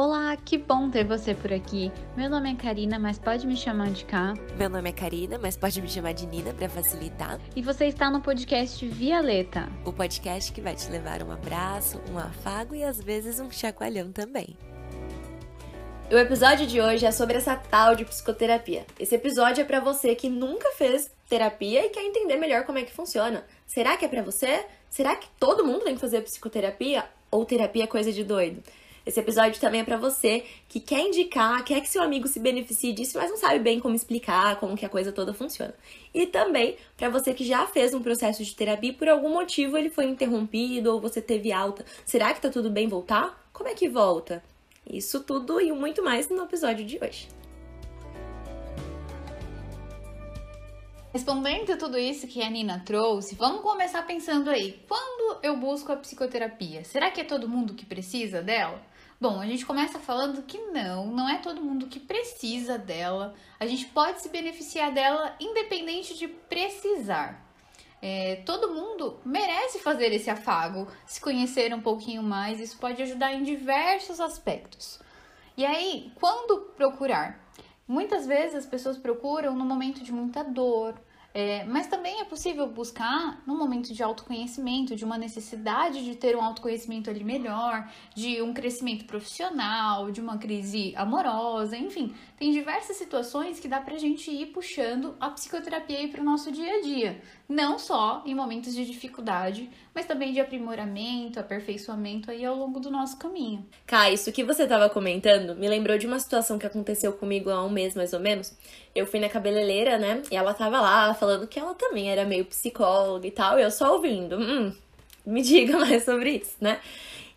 Olá, que bom ter você por aqui. Meu nome é Karina, mas pode me chamar de Cá. Meu nome é Karina, mas pode me chamar de Nina para facilitar. E você está no podcast Violeta, o podcast que vai te levar um abraço, um afago e às vezes um chacoalhão também. O episódio de hoje é sobre essa tal de psicoterapia. Esse episódio é para você que nunca fez terapia e quer entender melhor como é que funciona. Será que é para você? Será que todo mundo tem que fazer psicoterapia ou terapia é coisa de doido? Esse episódio também é para você que quer indicar, quer que seu amigo se beneficie disso, mas não sabe bem como explicar, como que a coisa toda funciona. E também para você que já fez um processo de terapia e por algum motivo ele foi interrompido ou você teve alta. Será que tá tudo bem voltar? Como é que volta? Isso tudo e muito mais no episódio de hoje. Respondendo a tudo isso que a Nina trouxe, vamos começar pensando aí. Quando eu busco a psicoterapia, será que é todo mundo que precisa dela? Bom, a gente começa falando que não, não é todo mundo que precisa dela. A gente pode se beneficiar dela independente de precisar. É, todo mundo merece fazer esse afago, se conhecer um pouquinho mais, isso pode ajudar em diversos aspectos. E aí, quando procurar? Muitas vezes as pessoas procuram no momento de muita dor, é, mas também é possível buscar num momento de autoconhecimento, de uma necessidade de ter um autoconhecimento ali melhor, de um crescimento profissional, de uma crise amorosa, enfim, tem diversas situações que dá pra gente ir puxando a psicoterapia aí pro nosso dia a dia. Não só em momentos de dificuldade, mas também de aprimoramento, aperfeiçoamento aí ao longo do nosso caminho. Cá, isso que você estava comentando me lembrou de uma situação que aconteceu comigo há um mês mais ou menos. Eu fui na cabeleireira, né? E ela tava lá falando que ela também era meio psicóloga e tal, e eu só ouvindo. Hum, me diga mais sobre isso, né?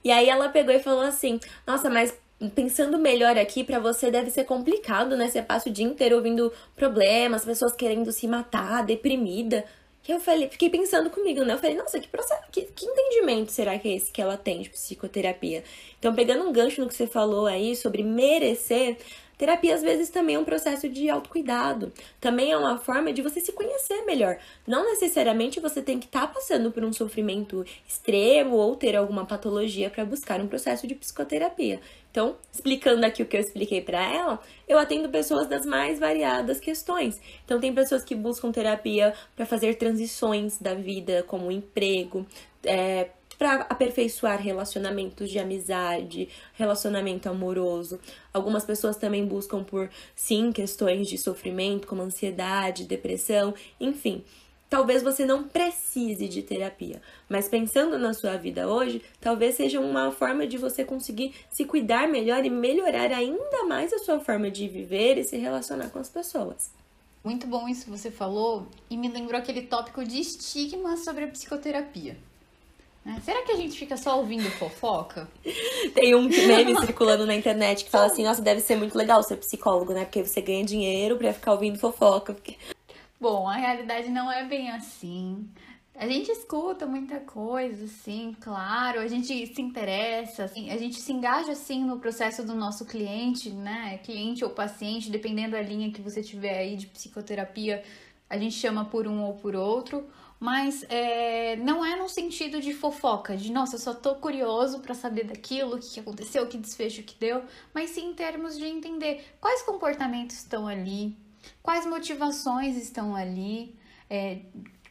E aí ela pegou e falou assim: Nossa, mas pensando melhor aqui, para você deve ser complicado, né? Você passa o dia inteiro ouvindo problemas, pessoas querendo se matar, deprimida. Que eu falei, fiquei pensando comigo, né? Eu falei, nossa, que processo, que, que entendimento será que é esse que ela tem de psicoterapia? Então, pegando um gancho no que você falou aí sobre merecer, Terapia às vezes também é um processo de autocuidado, também é uma forma de você se conhecer melhor. Não necessariamente você tem que estar tá passando por um sofrimento extremo ou ter alguma patologia para buscar um processo de psicoterapia. Então, explicando aqui o que eu expliquei para ela, eu atendo pessoas das mais variadas questões. Então, tem pessoas que buscam terapia para fazer transições da vida, como emprego, é, para aperfeiçoar relacionamentos de amizade, relacionamento amoroso. Algumas pessoas também buscam por sim questões de sofrimento, como ansiedade, depressão, enfim. Talvez você não precise de terapia, mas pensando na sua vida hoje, talvez seja uma forma de você conseguir se cuidar melhor e melhorar ainda mais a sua forma de viver e se relacionar com as pessoas. Muito bom isso que você falou e me lembrou aquele tópico de estigma sobre a psicoterapia. Né? Será que a gente fica só ouvindo fofoca? Tem um meme circulando na internet que fala assim: nossa, deve ser muito legal ser psicólogo, né? Porque você ganha dinheiro pra ficar ouvindo fofoca. Bom, a realidade não é bem assim. A gente escuta muita coisa, sim, claro, a gente se interessa, assim, a gente se engaja, assim, no processo do nosso cliente, né? Cliente ou paciente, dependendo da linha que você tiver aí de psicoterapia, a gente chama por um ou por outro mas é, não é no sentido de fofoca, de nossa, eu só tô curioso para saber daquilo, o que aconteceu, que desfecho que deu, mas sim em termos de entender quais comportamentos estão ali, quais motivações estão ali, é,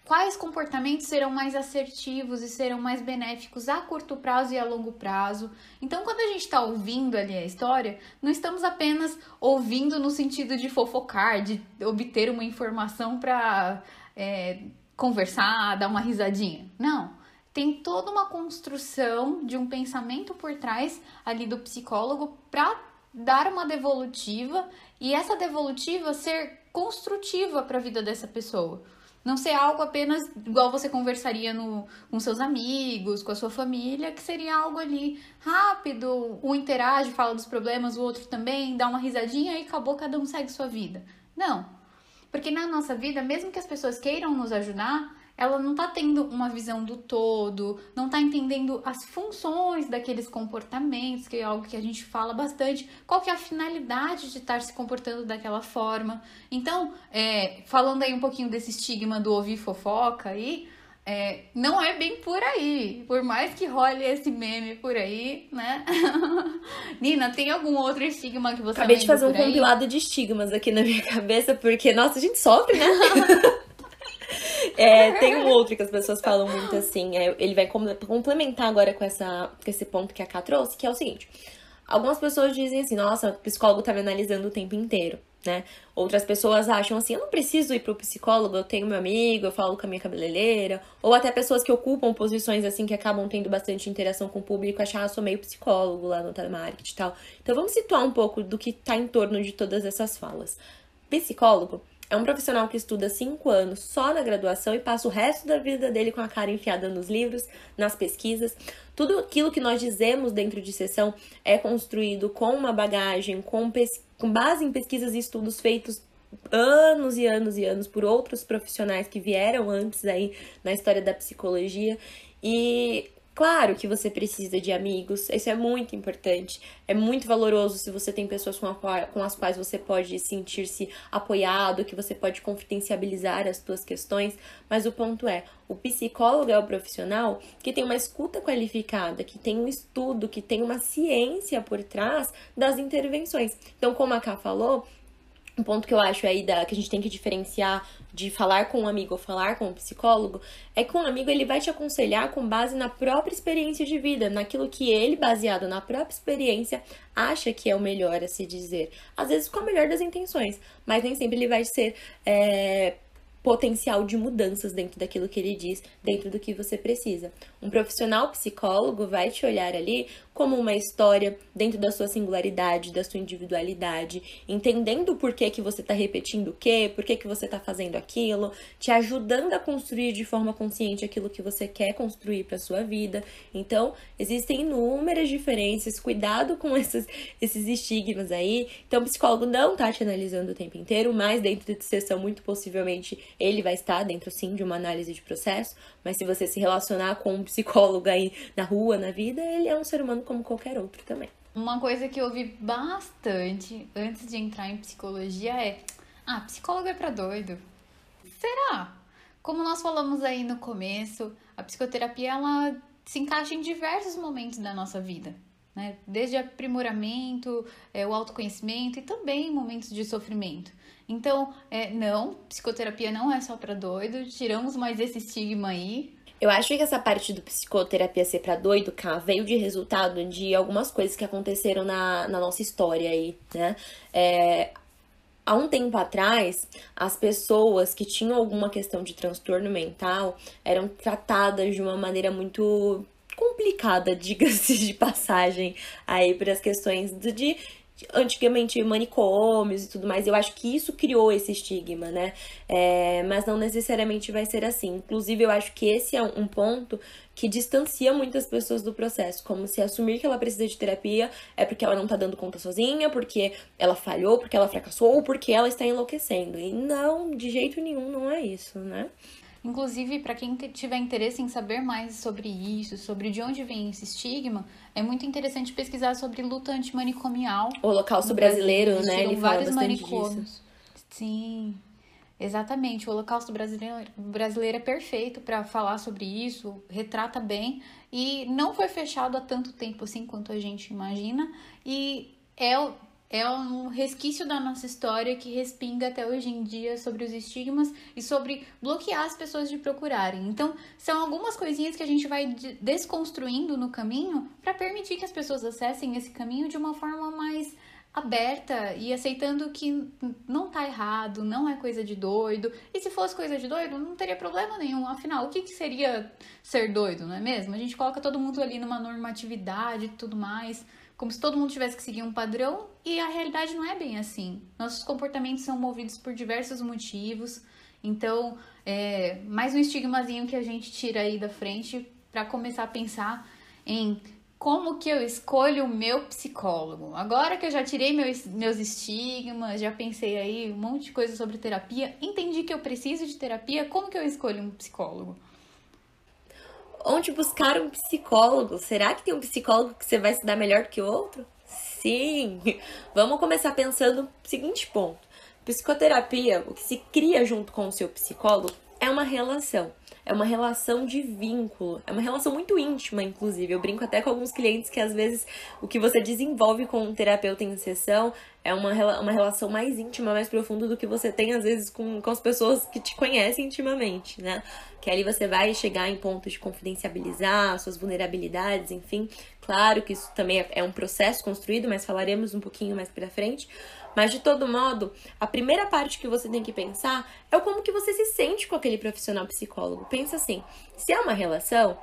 quais comportamentos serão mais assertivos e serão mais benéficos a curto prazo e a longo prazo. Então, quando a gente está ouvindo ali a história, não estamos apenas ouvindo no sentido de fofocar, de obter uma informação para. É, conversar, dar uma risadinha. Não. Tem toda uma construção de um pensamento por trás ali do psicólogo para dar uma devolutiva e essa devolutiva ser construtiva para a vida dessa pessoa. Não ser algo apenas igual você conversaria no, com seus amigos, com a sua família, que seria algo ali rápido, um interage, fala dos problemas, o outro também, dá uma risadinha e acabou, cada um segue sua vida. Não. Porque na nossa vida, mesmo que as pessoas queiram nos ajudar, ela não tá tendo uma visão do todo, não tá entendendo as funções daqueles comportamentos, que é algo que a gente fala bastante, qual que é a finalidade de estar se comportando daquela forma. Então, é, falando aí um pouquinho desse estigma do ouvir fofoca aí, é, não é bem por aí. Por mais que role esse meme por aí, né? Nina, tem algum outro estigma que você Acabei de fazer um compilado de estigmas aqui na minha cabeça, porque, nossa, a gente sofre, né? É, tem um outro que as pessoas falam muito assim, é, ele vai complementar agora com, essa, com esse ponto que a Ká trouxe, que é o seguinte. Algumas pessoas dizem assim, nossa, o psicólogo tá me analisando o tempo inteiro, né? Outras pessoas acham assim, eu não preciso ir pro psicólogo, eu tenho meu amigo, eu falo com a minha cabeleireira. Ou até pessoas que ocupam posições assim, que acabam tendo bastante interação com o público, achar, ah, sou meio psicólogo lá no telemarketing e tal. Então vamos situar um pouco do que tá em torno de todas essas falas. Psicólogo é um profissional que estuda cinco anos só na graduação e passa o resto da vida dele com a cara enfiada nos livros, nas pesquisas. Tudo aquilo que nós dizemos dentro de sessão é construído com uma bagagem, com, com base em pesquisas e estudos feitos anos e anos e anos por outros profissionais que vieram antes aí na história da psicologia. E Claro que você precisa de amigos, isso é muito importante. É muito valoroso se você tem pessoas com, a, com as quais você pode sentir-se apoiado, que você pode confidencializar as suas questões. Mas o ponto é: o psicólogo é o profissional que tem uma escuta qualificada, que tem um estudo, que tem uma ciência por trás das intervenções. Então, como a Ká falou, um ponto que eu acho aí da, que a gente tem que diferenciar de falar com um amigo ou falar com um psicólogo é que um amigo ele vai te aconselhar com base na própria experiência de vida, naquilo que ele, baseado na própria experiência, acha que é o melhor a se dizer. Às vezes com a melhor das intenções, mas nem sempre ele vai ser é, potencial de mudanças dentro daquilo que ele diz, dentro do que você precisa. Um profissional psicólogo vai te olhar ali como uma história dentro da sua singularidade, da sua individualidade, entendendo por que, que você está repetindo o quê, por que, que você está fazendo aquilo, te ajudando a construir de forma consciente aquilo que você quer construir para sua vida. Então, existem inúmeras diferenças, cuidado com esses, esses estigmas aí. Então, o psicólogo não está te analisando o tempo inteiro, mas dentro de sessão, muito possivelmente, ele vai estar dentro sim de uma análise de processo, mas se você se relacionar com um psicólogo aí na rua, na vida, ele é um ser humano como qualquer outro também. Uma coisa que eu ouvi bastante antes de entrar em psicologia é: ah, psicólogo é para doido. Será? Como nós falamos aí no começo, a psicoterapia ela se encaixa em diversos momentos da nossa vida. Né? Desde aprimoramento, é, o autoconhecimento e também momentos de sofrimento. Então, é, não, psicoterapia não é só para doido, tiramos mais esse estigma aí. Eu acho que essa parte do psicoterapia ser pra doido, cá, veio de resultado de algumas coisas que aconteceram na, na nossa história aí, né? É, há um tempo atrás, as pessoas que tinham alguma questão de transtorno mental eram tratadas de uma maneira muito complicada, diga-se de passagem, aí para as questões de antigamente manicômios e tudo mais. Eu acho que isso criou esse estigma, né? É, mas não necessariamente vai ser assim. Inclusive, eu acho que esse é um ponto que distancia muitas pessoas do processo, como se assumir que ela precisa de terapia é porque ela não tá dando conta sozinha, porque ela falhou, porque ela fracassou ou porque ela está enlouquecendo. E não, de jeito nenhum, não é isso, né? Inclusive, para quem tiver interesse em saber mais sobre isso, sobre de onde vem esse estigma, é muito interessante pesquisar sobre luta antimanicomial. O Holocausto brasileiro, né? Ele vários manicômios. Disso. Sim, exatamente. O Holocausto brasileiro, brasileiro é perfeito para falar sobre isso, retrata bem e não foi fechado há tanto tempo assim quanto a gente imagina e é é um resquício da nossa história que respinga até hoje em dia sobre os estigmas e sobre bloquear as pessoas de procurarem. Então, são algumas coisinhas que a gente vai desconstruindo no caminho para permitir que as pessoas acessem esse caminho de uma forma mais aberta e aceitando que não tá errado, não é coisa de doido. E se fosse coisa de doido, não teria problema nenhum. Afinal, o que, que seria ser doido, não é mesmo? A gente coloca todo mundo ali numa normatividade e tudo mais como se todo mundo tivesse que seguir um padrão e a realidade não é bem assim. Nossos comportamentos são movidos por diversos motivos. Então, é mais um estigmazinho que a gente tira aí da frente para começar a pensar em como que eu escolho o meu psicólogo. Agora que eu já tirei meus, meus estigmas, já pensei aí um monte de coisa sobre terapia, entendi que eu preciso de terapia, como que eu escolho um psicólogo? Onde buscar um psicólogo. Será que tem um psicólogo que você vai se dar melhor que o outro? Sim! Vamos começar pensando no seguinte ponto. Psicoterapia, o que se cria junto com o seu psicólogo é uma relação. É uma relação de vínculo, é uma relação muito íntima, inclusive. Eu brinco até com alguns clientes que às vezes o que você desenvolve com um terapeuta em sessão é uma, uma relação mais íntima, mais profunda do que você tem às vezes com, com as pessoas que te conhecem intimamente, né? Que ali você vai chegar em pontos de confidencializar suas vulnerabilidades, enfim. Claro que isso também é, é um processo construído, mas falaremos um pouquinho mais pra frente. Mas de todo modo, a primeira parte que você tem que pensar é como que você se sente com aquele profissional psicólogo. Pensa assim, se é uma relação,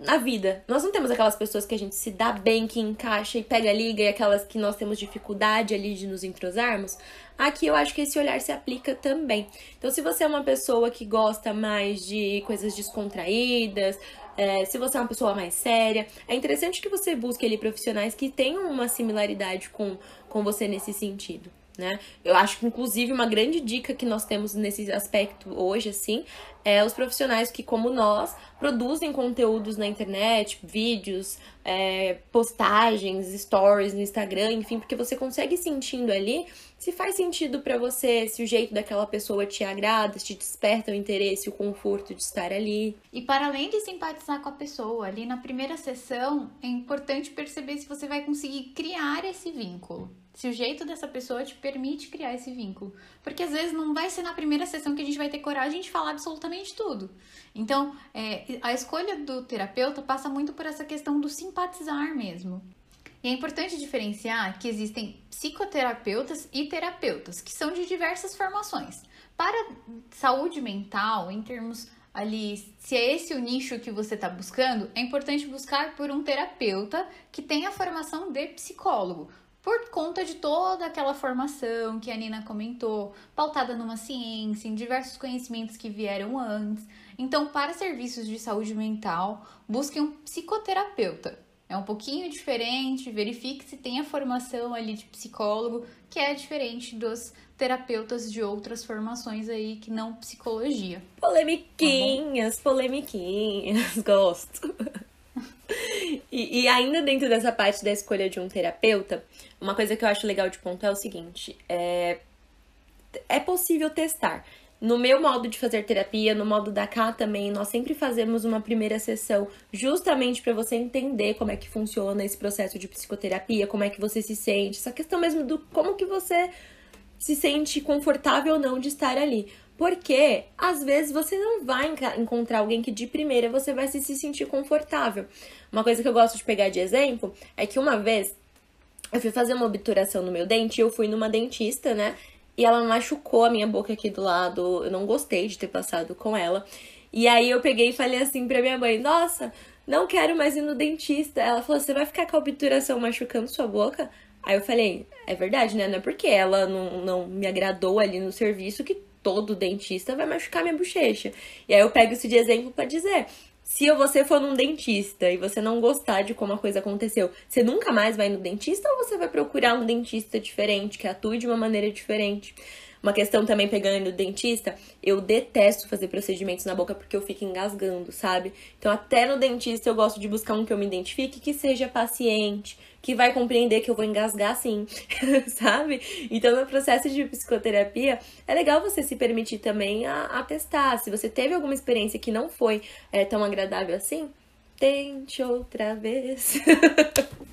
na vida. Nós não temos aquelas pessoas que a gente se dá bem, que encaixa e pega a liga, e aquelas que nós temos dificuldade ali de nos entrosarmos. Aqui eu acho que esse olhar se aplica também. Então, se você é uma pessoa que gosta mais de coisas descontraídas, é, se você é uma pessoa mais séria, é interessante que você busque ali profissionais que tenham uma similaridade com, com você nesse sentido. Né? Eu acho que, inclusive, uma grande dica que nós temos nesse aspecto hoje, assim, é os profissionais que, como nós, produzem conteúdos na internet, vídeos, é, postagens, stories no Instagram, enfim, porque você consegue sentindo ali se faz sentido para você, se o jeito daquela pessoa te agrada, se te desperta o interesse, o conforto de estar ali. E para além de simpatizar com a pessoa, ali na primeira sessão, é importante perceber se você vai conseguir criar esse vínculo se o jeito dessa pessoa te permite criar esse vínculo. Porque às vezes não vai ser na primeira sessão que a gente vai ter coragem de falar absolutamente tudo. Então, é, a escolha do terapeuta passa muito por essa questão do simpatizar mesmo. E é importante diferenciar que existem psicoterapeutas e terapeutas, que são de diversas formações. Para saúde mental, em termos ali, se é esse o nicho que você está buscando, é importante buscar por um terapeuta que tenha formação de psicólogo, por conta de toda aquela formação que a Nina comentou, pautada numa ciência, em diversos conhecimentos que vieram antes. Então, para serviços de saúde mental, busque um psicoterapeuta. É um pouquinho diferente, verifique se tem a formação ali de psicólogo, que é diferente dos terapeutas de outras formações aí que não psicologia. Polemiquinhas, tá polemiquinhas, gosto. e, e ainda dentro dessa parte da escolha de um terapeuta, uma coisa que eu acho legal de ponto é o seguinte: é, é possível testar. No meu modo de fazer terapia, no modo da K também, nós sempre fazemos uma primeira sessão justamente para você entender como é que funciona esse processo de psicoterapia, como é que você se sente, essa questão mesmo do como que você se sente confortável ou não de estar ali. Porque às vezes você não vai encontrar alguém que de primeira você vai se sentir confortável. Uma coisa que eu gosto de pegar de exemplo é que uma vez eu fui fazer uma obturação no meu dente eu fui numa dentista, né? E ela machucou a minha boca aqui do lado. Eu não gostei de ter passado com ela. E aí eu peguei e falei assim pra minha mãe: Nossa, não quero mais ir no dentista. Ela falou: Você vai ficar com a obturação machucando sua boca? Aí eu falei: É verdade, né? Não é porque ela não, não me agradou ali no serviço que todo dentista vai machucar minha bochecha. E aí eu pego isso de exemplo para dizer: se você for num dentista e você não gostar de como a coisa aconteceu, você nunca mais vai no dentista ou você vai procurar um dentista diferente, que atue de uma maneira diferente? Uma questão também pegando no dentista, eu detesto fazer procedimentos na boca porque eu fico engasgando, sabe? Então até no dentista eu gosto de buscar um que eu me identifique, que seja paciente, que vai compreender que eu vou engasgar sim, sabe? Então no processo de psicoterapia é legal você se permitir também a, a testar. Se você teve alguma experiência que não foi é, tão agradável assim, tente outra vez.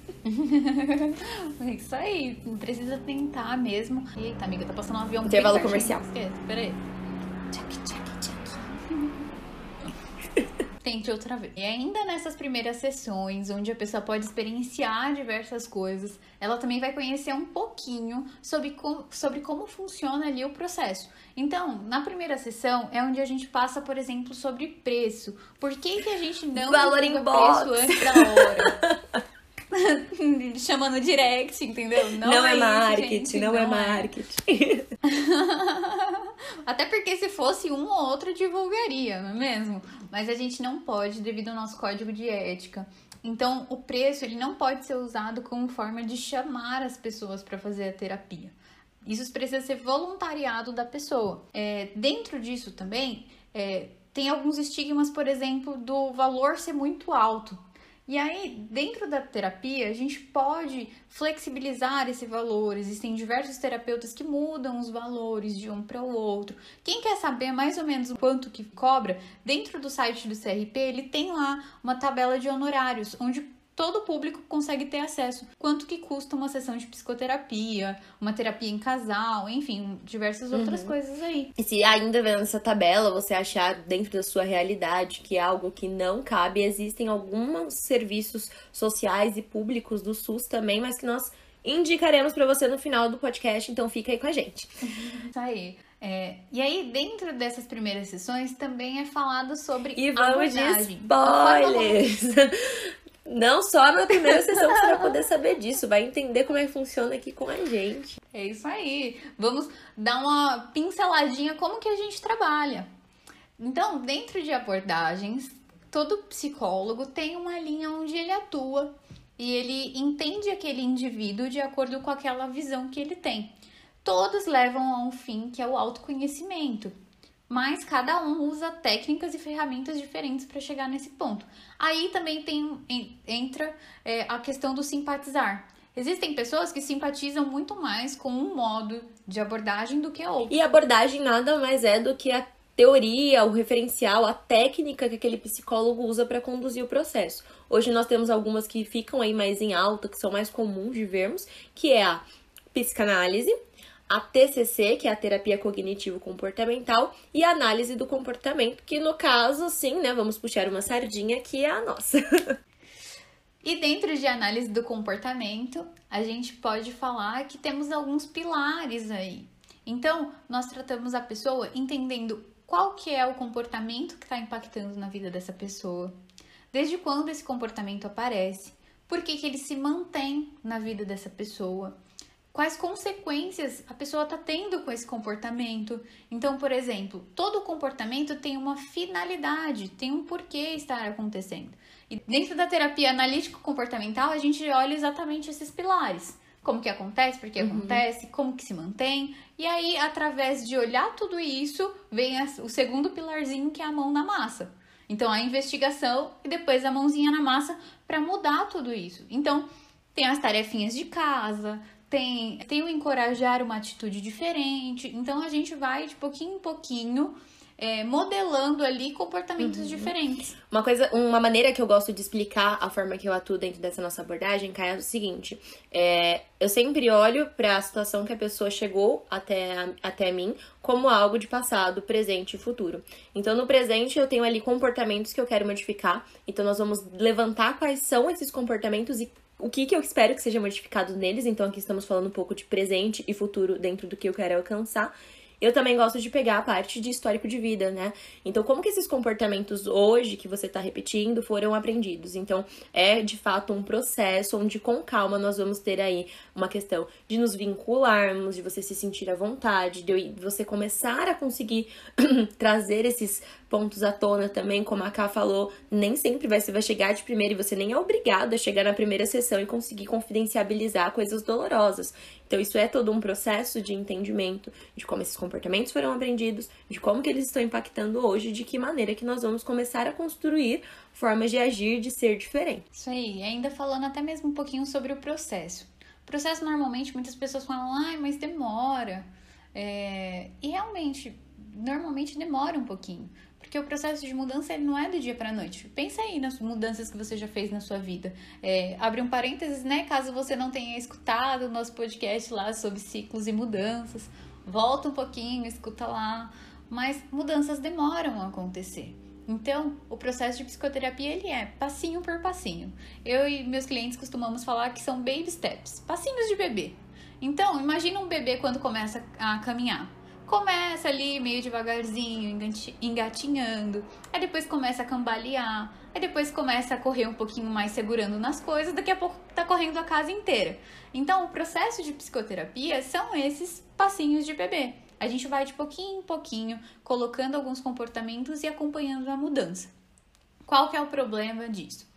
é isso aí, precisa tentar mesmo. Eita, amiga, tá passando um avião Intervalo comercial. Esquece, peraí. Tchac, tchac, tchac. Tente outra vez. E ainda nessas primeiras sessões, onde a pessoa pode experienciar diversas coisas, ela também vai conhecer um pouquinho sobre, com, sobre como funciona ali o processo. Então, na primeira sessão é onde a gente passa, por exemplo, sobre preço. Por que, que a gente não Valor em preço antes da hora? Chama no direct, entendeu? Não, não é, é marketing, não, é não, é marketing. Até porque se fosse um ou outro divulgaria, não é mesmo? Mas a gente não pode devido ao nosso código de ética. Então, o preço ele não pode ser usado como forma de chamar as pessoas para fazer a terapia. Isso precisa ser voluntariado da pessoa. É, dentro disso também, é, tem alguns estigmas, por exemplo, do valor ser muito alto. E aí, dentro da terapia, a gente pode flexibilizar esse valor. Existem diversos terapeutas que mudam os valores de um para o outro. Quem quer saber mais ou menos o quanto que cobra, dentro do site do CRP, ele tem lá uma tabela de honorários, onde todo público consegue ter acesso. Quanto que custa uma sessão de psicoterapia, uma terapia em casal, enfim, diversas outras uhum. coisas aí. E se ainda vendo essa tabela você achar dentro da sua realidade que é algo que não cabe, existem alguns serviços sociais e públicos do SUS também, mas que nós indicaremos para você no final do podcast, então fica aí com a gente. Isso aí. É, e aí, dentro dessas primeiras sessões, também é falado sobre e vamos de spoilers! Não só na primeira sessão você vai poder saber disso, vai entender como é que funciona aqui com a gente. É isso aí. Vamos dar uma pinceladinha como que a gente trabalha. Então, dentro de abordagens, todo psicólogo tem uma linha onde ele atua e ele entende aquele indivíduo de acordo com aquela visão que ele tem. Todos levam a um fim que é o autoconhecimento mas cada um usa técnicas e ferramentas diferentes para chegar nesse ponto. Aí também tem, entra é, a questão do simpatizar. Existem pessoas que simpatizam muito mais com um modo de abordagem do que outro. E abordagem nada mais é do que a teoria, o referencial, a técnica que aquele psicólogo usa para conduzir o processo. Hoje nós temos algumas que ficam aí mais em alta, que são mais comuns de vermos, que é a psicanálise, a TCC, que é a terapia cognitivo-comportamental, e a análise do comportamento, que no caso, sim, né, vamos puxar uma sardinha, que é a nossa. e dentro de análise do comportamento, a gente pode falar que temos alguns pilares aí. Então, nós tratamos a pessoa entendendo qual que é o comportamento que está impactando na vida dessa pessoa, desde quando esse comportamento aparece, por que, que ele se mantém na vida dessa pessoa, quais consequências a pessoa está tendo com esse comportamento. Então, por exemplo, todo comportamento tem uma finalidade, tem um porquê estar acontecendo. E dentro da terapia analítico-comportamental, a gente olha exatamente esses pilares. Como que acontece, por que uhum. acontece, como que se mantém. E aí, através de olhar tudo isso, vem o segundo pilarzinho, que é a mão na massa. Então, a investigação e depois a mãozinha na massa para mudar tudo isso. Então, tem as tarefinhas de casa, tem, tem o encorajar uma atitude diferente. Então a gente vai de pouquinho em pouquinho é, modelando ali comportamentos uhum. diferentes. Uma coisa, uma maneira que eu gosto de explicar a forma que eu atuo dentro dessa nossa abordagem, Caio, é o seguinte: é, eu sempre olho para a situação que a pessoa chegou até, até mim como algo de passado, presente e futuro. Então, no presente, eu tenho ali comportamentos que eu quero modificar. Então, nós vamos levantar quais são esses comportamentos e o que, que eu espero que seja modificado neles. Então, aqui estamos falando um pouco de presente e futuro dentro do que eu quero alcançar. Eu também gosto de pegar a parte de histórico de vida, né? Então, como que esses comportamentos hoje que você está repetindo foram aprendidos? Então, é de fato um processo onde com calma nós vamos ter aí uma questão de nos vincularmos, de você se sentir à vontade, de você começar a conseguir trazer esses pontos à tona também, como a Ká falou, nem sempre você vai chegar de primeira e você nem é obrigado a chegar na primeira sessão e conseguir confidencializar coisas dolorosas. Então isso é todo um processo de entendimento de como esses comportamentos foram aprendidos, de como que eles estão impactando hoje, de que maneira que nós vamos começar a construir formas de agir, de ser diferente. Isso aí, ainda falando até mesmo um pouquinho sobre o processo. O processo normalmente muitas pessoas falam, ai, mas demora. É... E realmente, normalmente demora um pouquinho. Porque o processo de mudança ele não é do dia para noite. Pensa aí nas mudanças que você já fez na sua vida. É, abre um parênteses, né? Caso você não tenha escutado o nosso podcast lá sobre ciclos e mudanças, volta um pouquinho, escuta lá. Mas mudanças demoram a acontecer. Então, o processo de psicoterapia ele é passinho por passinho. Eu e meus clientes costumamos falar que são baby steps, passinhos de bebê. Então, imagina um bebê quando começa a caminhar começa ali meio devagarzinho, engatinhando, aí depois começa a cambalear, aí depois começa a correr um pouquinho mais segurando nas coisas, daqui a pouco tá correndo a casa inteira. Então, o processo de psicoterapia são esses passinhos de bebê. A gente vai de pouquinho em pouquinho colocando alguns comportamentos e acompanhando a mudança. Qual que é o problema disso?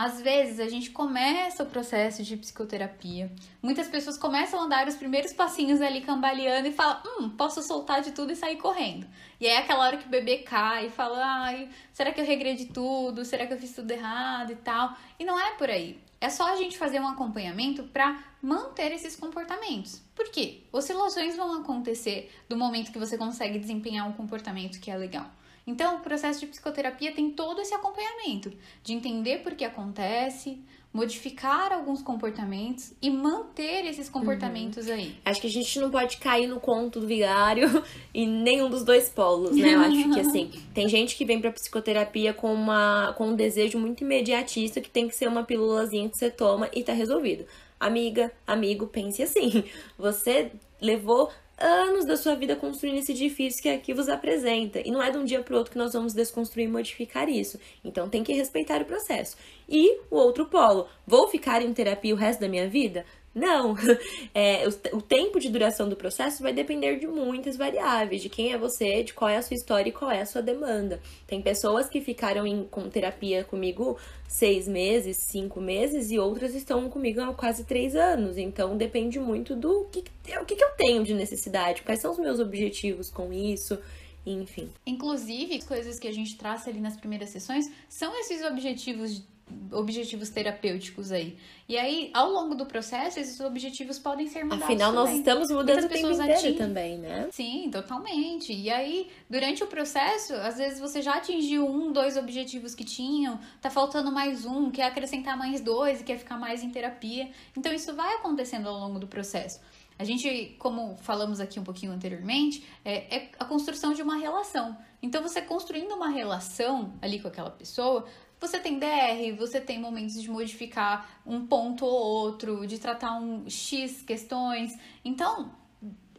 Às vezes a gente começa o processo de psicoterapia, muitas pessoas começam a dar os primeiros passinhos ali cambaleando e falam: Hum, posso soltar de tudo e sair correndo. E é aquela hora que o bebê cai e fala: Ai, será que eu regredi tudo? Será que eu fiz tudo errado e tal? E não é por aí. É só a gente fazer um acompanhamento para manter esses comportamentos. Por quê? Oscilações vão acontecer do momento que você consegue desempenhar um comportamento que é legal. Então, o processo de psicoterapia tem todo esse acompanhamento de entender por que acontece, modificar alguns comportamentos e manter esses comportamentos uhum. aí. Acho que a gente não pode cair no conto do vigário e nenhum dos dois polos, né? Eu acho que assim, tem gente que vem pra psicoterapia com, uma, com um desejo muito imediatista que tem que ser uma pílulazinha que você toma e tá resolvido. Amiga, amigo, pense assim. Você levou anos da sua vida construindo esse edifício que aqui vos apresenta. E não é de um dia para o outro que nós vamos desconstruir e modificar isso. Então tem que respeitar o processo. E o outro polo, vou ficar em terapia o resto da minha vida? Não, é, o, o, tempo de duração do processo vai depender de muitas variáveis, de quem é você, de qual é a sua história e qual é a sua demanda. Tem pessoas que ficaram em, com terapia comigo seis meses, cinco meses, e outras estão comigo há quase três anos. Então depende muito do que, o que, que eu tenho de necessidade, quais são os meus objetivos com isso, enfim. Inclusive, coisas que a gente traça ali nas primeiras sessões são esses objetivos objetivos terapêuticos aí. E aí, ao longo do processo, esses objetivos podem ser mudados Afinal, também. nós estamos mudando o tempo inteiro também, né? Sim, totalmente. E aí, durante o processo, às vezes você já atingiu um, dois objetivos que tinham, tá faltando mais um, quer acrescentar mais dois e quer ficar mais em terapia. Então, isso vai acontecendo ao longo do processo. A gente, como falamos aqui um pouquinho anteriormente, é, é, a construção de uma relação. Então, você construindo uma relação ali com aquela pessoa, você tem DR, você tem momentos de modificar um ponto ou outro, de tratar um X questões. Então,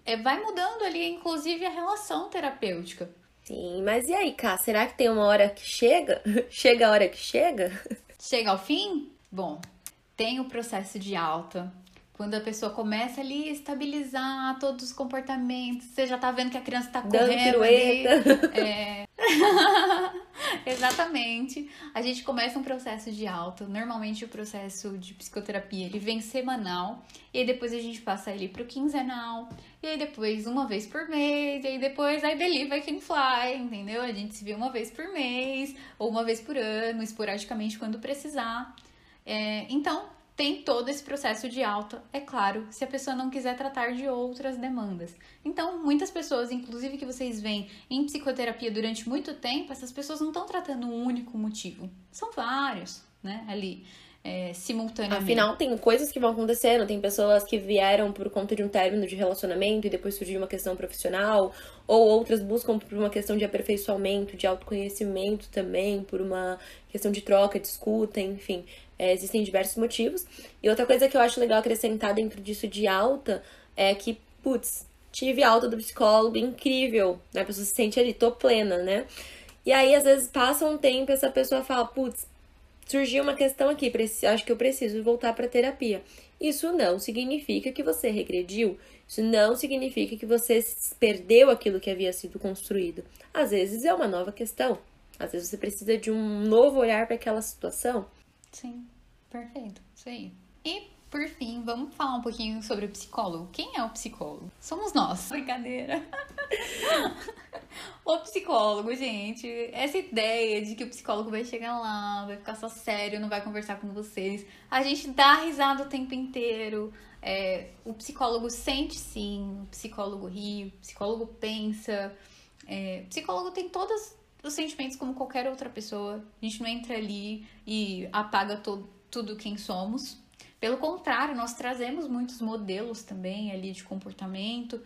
é, vai mudando ali, inclusive, a relação terapêutica. Sim, mas e aí, Cá? Será que tem uma hora que chega? chega a hora que chega? Chega ao fim? Bom, tem o processo de alta, quando a pessoa começa ali a estabilizar todos os comportamentos, você já tá vendo que a criança tá correndo ali. É... Exatamente. A gente começa um processo de alta. Normalmente o processo de psicoterapia ele vem semanal. E aí depois a gente passa ele pro quinzenal. E aí depois uma vez por mês. E aí depois I believe I can fly, entendeu? A gente se vê uma vez por mês ou uma vez por ano, esporadicamente quando precisar. É, então, tem todo esse processo de alta, é claro, se a pessoa não quiser tratar de outras demandas. Então, muitas pessoas, inclusive que vocês veem em psicoterapia durante muito tempo, essas pessoas não estão tratando um único motivo. São vários, né, ali. É, simultaneamente. Afinal, tem coisas que vão acontecendo. Tem pessoas que vieram por conta de um término de relacionamento e depois surgiu uma questão profissional, ou outras buscam por uma questão de aperfeiçoamento, de autoconhecimento também, por uma questão de troca, de escuta, enfim. É, existem diversos motivos. E outra coisa que eu acho legal acrescentar dentro disso de alta é que, putz, tive alta do psicólogo, incrível, né? A pessoa se sente ali, tô plena, né? E aí, às vezes, passa um tempo e essa pessoa fala, putz, surgiu uma questão aqui, acho que eu preciso voltar para terapia. Isso não significa que você regrediu, isso não significa que você perdeu aquilo que havia sido construído. Às vezes é uma nova questão, às vezes você precisa de um novo olhar para aquela situação. Sim, perfeito. Isso aí. E, por fim, vamos falar um pouquinho sobre o psicólogo. Quem é o psicólogo? Somos nós. Brincadeira. o psicólogo, gente, essa ideia de que o psicólogo vai chegar lá, vai ficar só sério, não vai conversar com vocês. A gente dá risada o tempo inteiro. É, o psicólogo sente sim, o psicólogo ri, o psicólogo pensa. É, o psicólogo tem todas os sentimentos como qualquer outra pessoa. A gente não entra ali e apaga tudo quem somos. Pelo contrário, nós trazemos muitos modelos também ali de comportamento.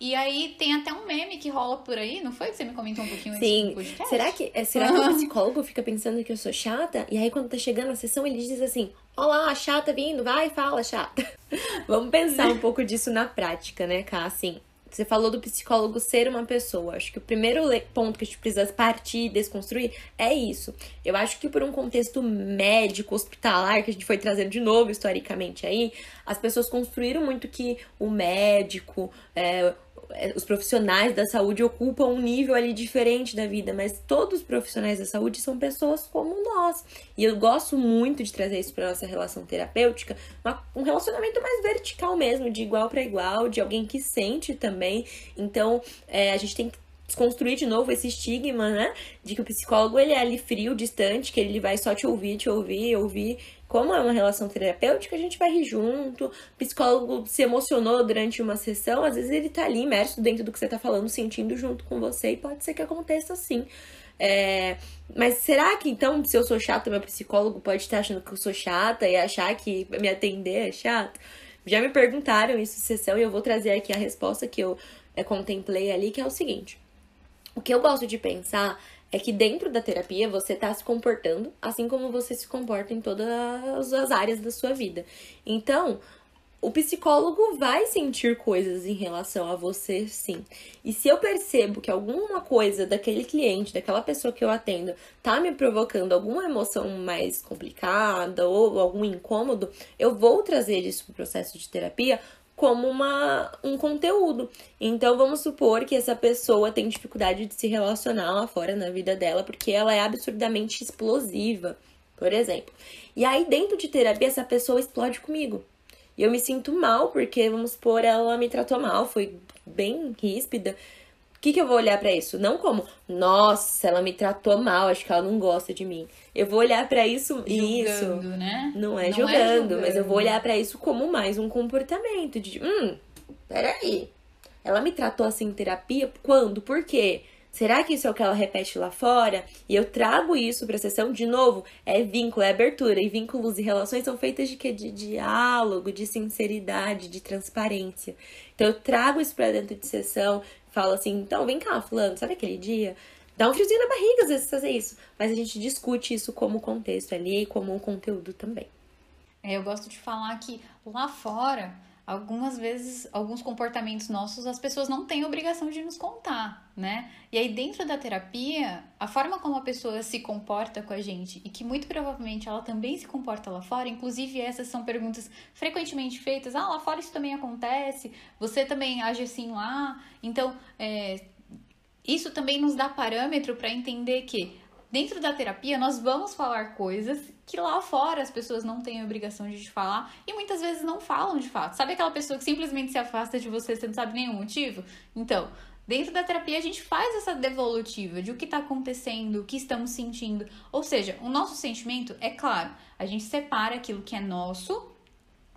E aí tem até um meme que rola por aí, não foi que você me comentou um pouquinho Sim. podcast? Será que, é, será que o psicólogo fica pensando que eu sou chata? E aí quando tá chegando a sessão, ele diz assim: Olá, chata vindo, vai, fala, chata. Vamos pensar um pouco disso na prática, né, Cá? Assim, você falou do psicólogo ser uma pessoa. Acho que o primeiro ponto que a gente precisa partir e desconstruir é isso. Eu acho que por um contexto médico, hospitalar, que a gente foi trazendo de novo historicamente aí, as pessoas construíram muito que o médico, é, os profissionais da saúde ocupam um nível ali diferente da vida, mas todos os profissionais da saúde são pessoas como nós. E eu gosto muito de trazer isso para nossa relação terapêutica, um relacionamento mais vertical mesmo, de igual para igual, de alguém que sente também. Então, é, a gente tem que desconstruir de novo esse estigma, né? De que o psicólogo ele é ali frio, distante, que ele vai só te ouvir, te ouvir, ouvir como é uma relação terapêutica, a gente vai rir junto. O psicólogo se emocionou durante uma sessão, às vezes ele tá ali imerso dentro do que você tá falando, sentindo junto com você, e pode ser que aconteça assim. É... Mas será que então, se eu sou chata, meu psicólogo pode estar achando que eu sou chata e achar que me atender é chato? Já me perguntaram isso em sessão e eu vou trazer aqui a resposta que eu é, contemplei ali, que é o seguinte. O que eu gosto de pensar é que dentro da terapia você está se comportando assim como você se comporta em todas as áreas da sua vida. Então, o psicólogo vai sentir coisas em relação a você, sim. E se eu percebo que alguma coisa daquele cliente, daquela pessoa que eu atendo, tá me provocando alguma emoção mais complicada ou algum incômodo, eu vou trazer isso pro processo de terapia como uma, um conteúdo. Então vamos supor que essa pessoa tem dificuldade de se relacionar lá fora na vida dela porque ela é absurdamente explosiva, por exemplo. E aí dentro de terapia essa pessoa explode comigo. E eu me sinto mal porque vamos supor ela me tratou mal, foi bem ríspida que, que eu vou olhar para isso? Não como, nossa, ela me tratou mal, acho que ela não gosta de mim. Eu vou olhar para isso, julgando, isso. Né? Não é, não julgando, é julgando, mas eu vou olhar para isso como mais um comportamento de, hum, peraí. Ela me tratou assim em terapia quando? Por quê? Será que isso é o que ela repete lá fora? E eu trago isso para a sessão de novo. É vínculo, é abertura. E vínculos e relações são feitas de quê? De diálogo, de sinceridade, de transparência. Então eu trago isso para dentro de sessão, fala assim, então vem cá, fulano, sabe aquele dia? Dá um friozinho na barriga às vezes fazer isso. Mas a gente discute isso como contexto ali como um conteúdo também. É, eu gosto de falar que lá fora algumas vezes, alguns comportamentos nossos, as pessoas não têm obrigação de nos contar, né? E aí, dentro da terapia, a forma como a pessoa se comporta com a gente e que muito provavelmente ela também se comporta lá fora, inclusive essas são perguntas frequentemente feitas: ah, lá fora isso também acontece, você também age assim lá. Então, é, isso também nos dá parâmetro para entender que dentro da terapia nós vamos falar coisas que lá fora as pessoas não têm a obrigação de te falar e muitas vezes não falam de fato. Sabe aquela pessoa que simplesmente se afasta de você, você não sabe nenhum motivo? Então, dentro da terapia a gente faz essa devolutiva de o que está acontecendo, o que estamos sentindo. Ou seja, o nosso sentimento, é claro, a gente separa aquilo que é nosso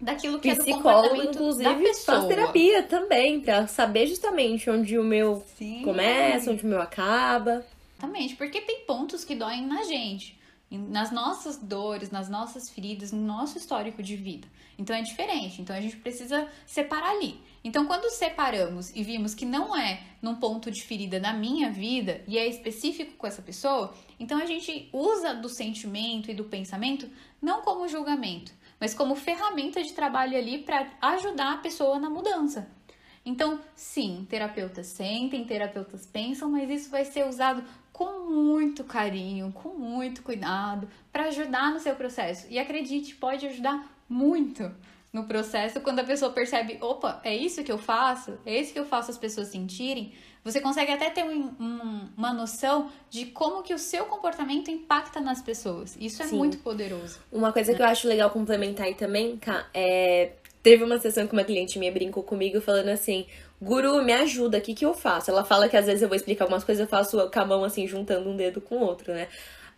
daquilo que Psicólogo, é do comportamento inclusive, da pessoa. faz terapia também, para saber justamente onde o meu Sim. começa, onde o meu acaba. Exatamente, porque tem pontos que doem na gente, nas nossas dores, nas nossas feridas, no nosso histórico de vida. Então é diferente, então a gente precisa separar ali. Então, quando separamos e vimos que não é num ponto de ferida da minha vida e é específico com essa pessoa, então a gente usa do sentimento e do pensamento não como julgamento, mas como ferramenta de trabalho ali para ajudar a pessoa na mudança. Então, sim, terapeutas sentem, terapeutas pensam, mas isso vai ser usado com muito carinho, com muito cuidado, para ajudar no seu processo. E acredite, pode ajudar muito no processo quando a pessoa percebe: opa, é isso que eu faço, é isso que eu faço as pessoas sentirem. Você consegue até ter um, um, uma noção de como que o seu comportamento impacta nas pessoas. Isso é Sim. muito poderoso. Uma coisa que eu acho legal complementar aí também, Ká, é Teve uma sessão que uma cliente minha brincou comigo falando assim: Guru, me ajuda, o que, que eu faço? Ela fala que às vezes eu vou explicar algumas coisas, eu faço com a mão assim, juntando um dedo com o outro, né?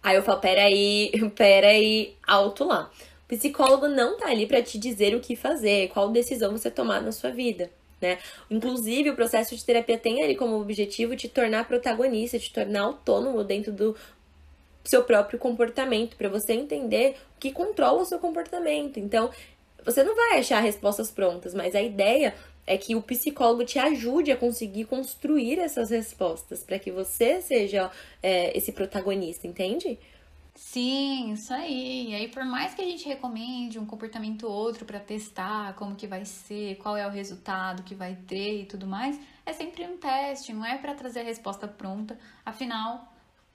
Aí eu falo: peraí, peraí, alto lá. O psicólogo não tá ali para te dizer o que fazer, qual decisão você tomar na sua vida. Né? Inclusive, o processo de terapia tem ali como objetivo te tornar protagonista, te tornar autônomo dentro do seu próprio comportamento, para você entender o que controla o seu comportamento. Então, você não vai achar respostas prontas, mas a ideia é que o psicólogo te ajude a conseguir construir essas respostas para que você seja é, esse protagonista, entende? Sim, isso aí. E aí, por mais que a gente recomende um comportamento ou outro para testar como que vai ser, qual é o resultado que vai ter e tudo mais, é sempre um teste, não é para trazer a resposta pronta. Afinal,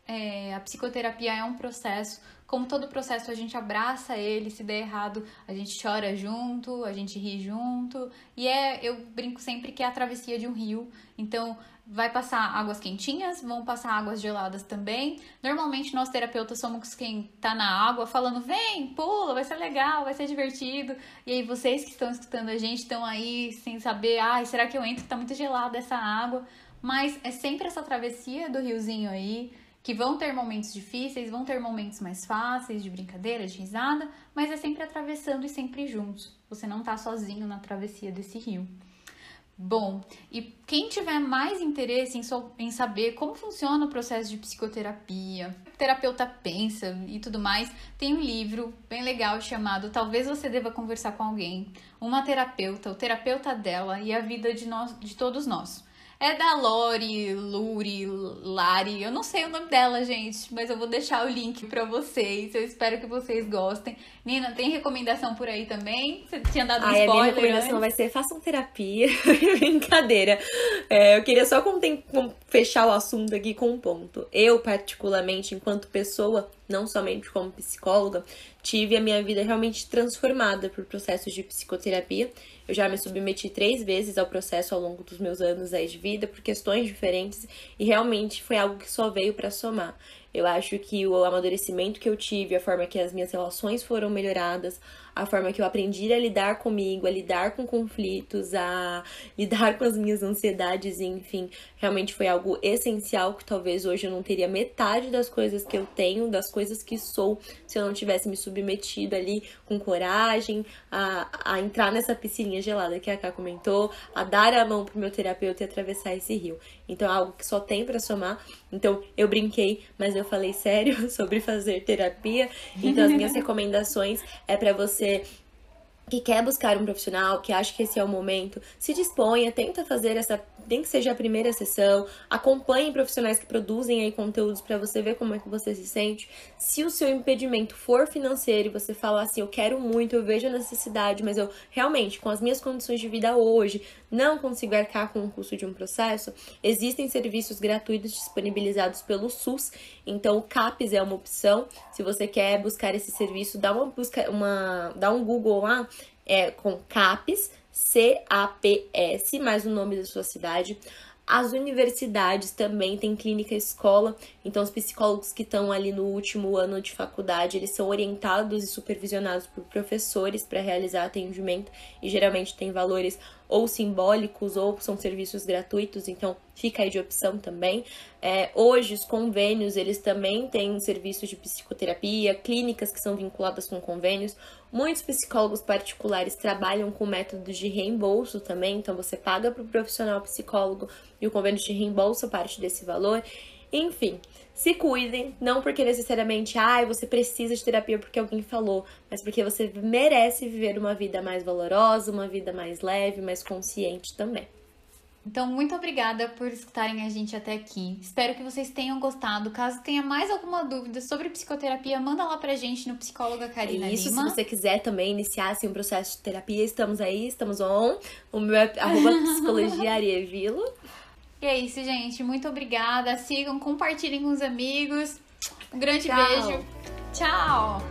é, a psicoterapia é um processo. Como todo processo, a gente abraça ele, se der errado, a gente chora junto, a gente ri junto. E é, eu brinco sempre que é a travessia de um rio. Então, vai passar águas quentinhas, vão passar águas geladas também. Normalmente, nós terapeutas somos quem tá na água falando: vem, pula, vai ser legal, vai ser divertido. E aí, vocês que estão escutando a gente estão aí sem saber: ai, será que eu entro? Tá muito gelada essa água. Mas é sempre essa travessia do riozinho aí que vão ter momentos difíceis, vão ter momentos mais fáceis, de brincadeira, de risada, mas é sempre atravessando e sempre juntos. Você não tá sozinho na travessia desse rio. Bom, e quem tiver mais interesse em, so em saber como funciona o processo de psicoterapia, o terapeuta pensa e tudo mais, tem um livro bem legal chamado Talvez Você Deva Conversar com Alguém, uma terapeuta, o terapeuta dela e a vida de, nós, de todos nós. É da Lori, Luri, Lari, eu não sei o nome dela, gente, mas eu vou deixar o link para vocês. Eu espero que vocês gostem. Nina, tem recomendação por aí também? Você tinha dado um Ai, spoiler a minha recomendação antes? vai ser façam terapia. Brincadeira. É, eu queria só fechar o assunto aqui com um ponto. Eu, particularmente, enquanto pessoa, não somente como psicóloga, tive a minha vida realmente transformada por processos de psicoterapia. Eu já me submeti três vezes ao processo ao longo dos meus anos aí de vida por questões diferentes e realmente foi algo que só veio para somar. Eu acho que o amadurecimento que eu tive, a forma que as minhas relações foram melhoradas, a forma que eu aprendi a lidar comigo, a lidar com conflitos, a lidar com as minhas ansiedades, enfim, realmente foi algo essencial que talvez hoje eu não teria metade das coisas que eu tenho, das coisas que sou, se eu não tivesse me submetido ali com coragem a, a entrar nessa piscininha gelada que a Ká comentou, a dar a mão pro meu terapeuta e atravessar esse rio. Então é algo que só tem para somar. Então eu brinquei, mas eu falei sério sobre fazer terapia. Então as minhas recomendações é para você que quer buscar um profissional, que acha que esse é o momento, se disponha, tenta fazer essa, tem que seja a primeira sessão, acompanhe profissionais que produzem aí conteúdos para você ver como é que você se sente. Se o seu impedimento for financeiro e você falar assim, eu quero muito, eu vejo a necessidade, mas eu realmente, com as minhas condições de vida hoje, não consigo arcar com o custo de um processo, existem serviços gratuitos disponibilizados pelo SUS, então o CAPES é uma opção. Se você quer buscar esse serviço, dá uma busca, uma, dá um Google lá, é com CAPES, C-A-P-S, mais o nome da sua cidade. As universidades também têm clínica escola, então os psicólogos que estão ali no último ano de faculdade, eles são orientados e supervisionados por professores para realizar atendimento e geralmente tem valores ou simbólicos ou são serviços gratuitos, então fica aí de opção também. É, hoje os convênios, eles também têm serviços de psicoterapia, clínicas que são vinculadas com convênios. Muitos psicólogos particulares trabalham com métodos de reembolso também, então você paga para o profissional psicólogo e o convênio te reembolsa parte desse valor. Enfim, se cuidem, não porque necessariamente, ai, ah, você precisa de terapia porque alguém falou, mas porque você merece viver uma vida mais valorosa, uma vida mais leve, mais consciente também. Então, muito obrigada por escutarem a gente até aqui. Espero que vocês tenham gostado. Caso tenha mais alguma dúvida sobre psicoterapia, manda lá pra gente no Psicóloga Karina Isso, Lima. se você quiser também iniciar assim, um processo de terapia, estamos aí, estamos on. O meu é arroba psicologia Arievilo. E é isso, gente. Muito obrigada. Sigam, compartilhem com os amigos. Um grande Tchau. beijo. Tchau!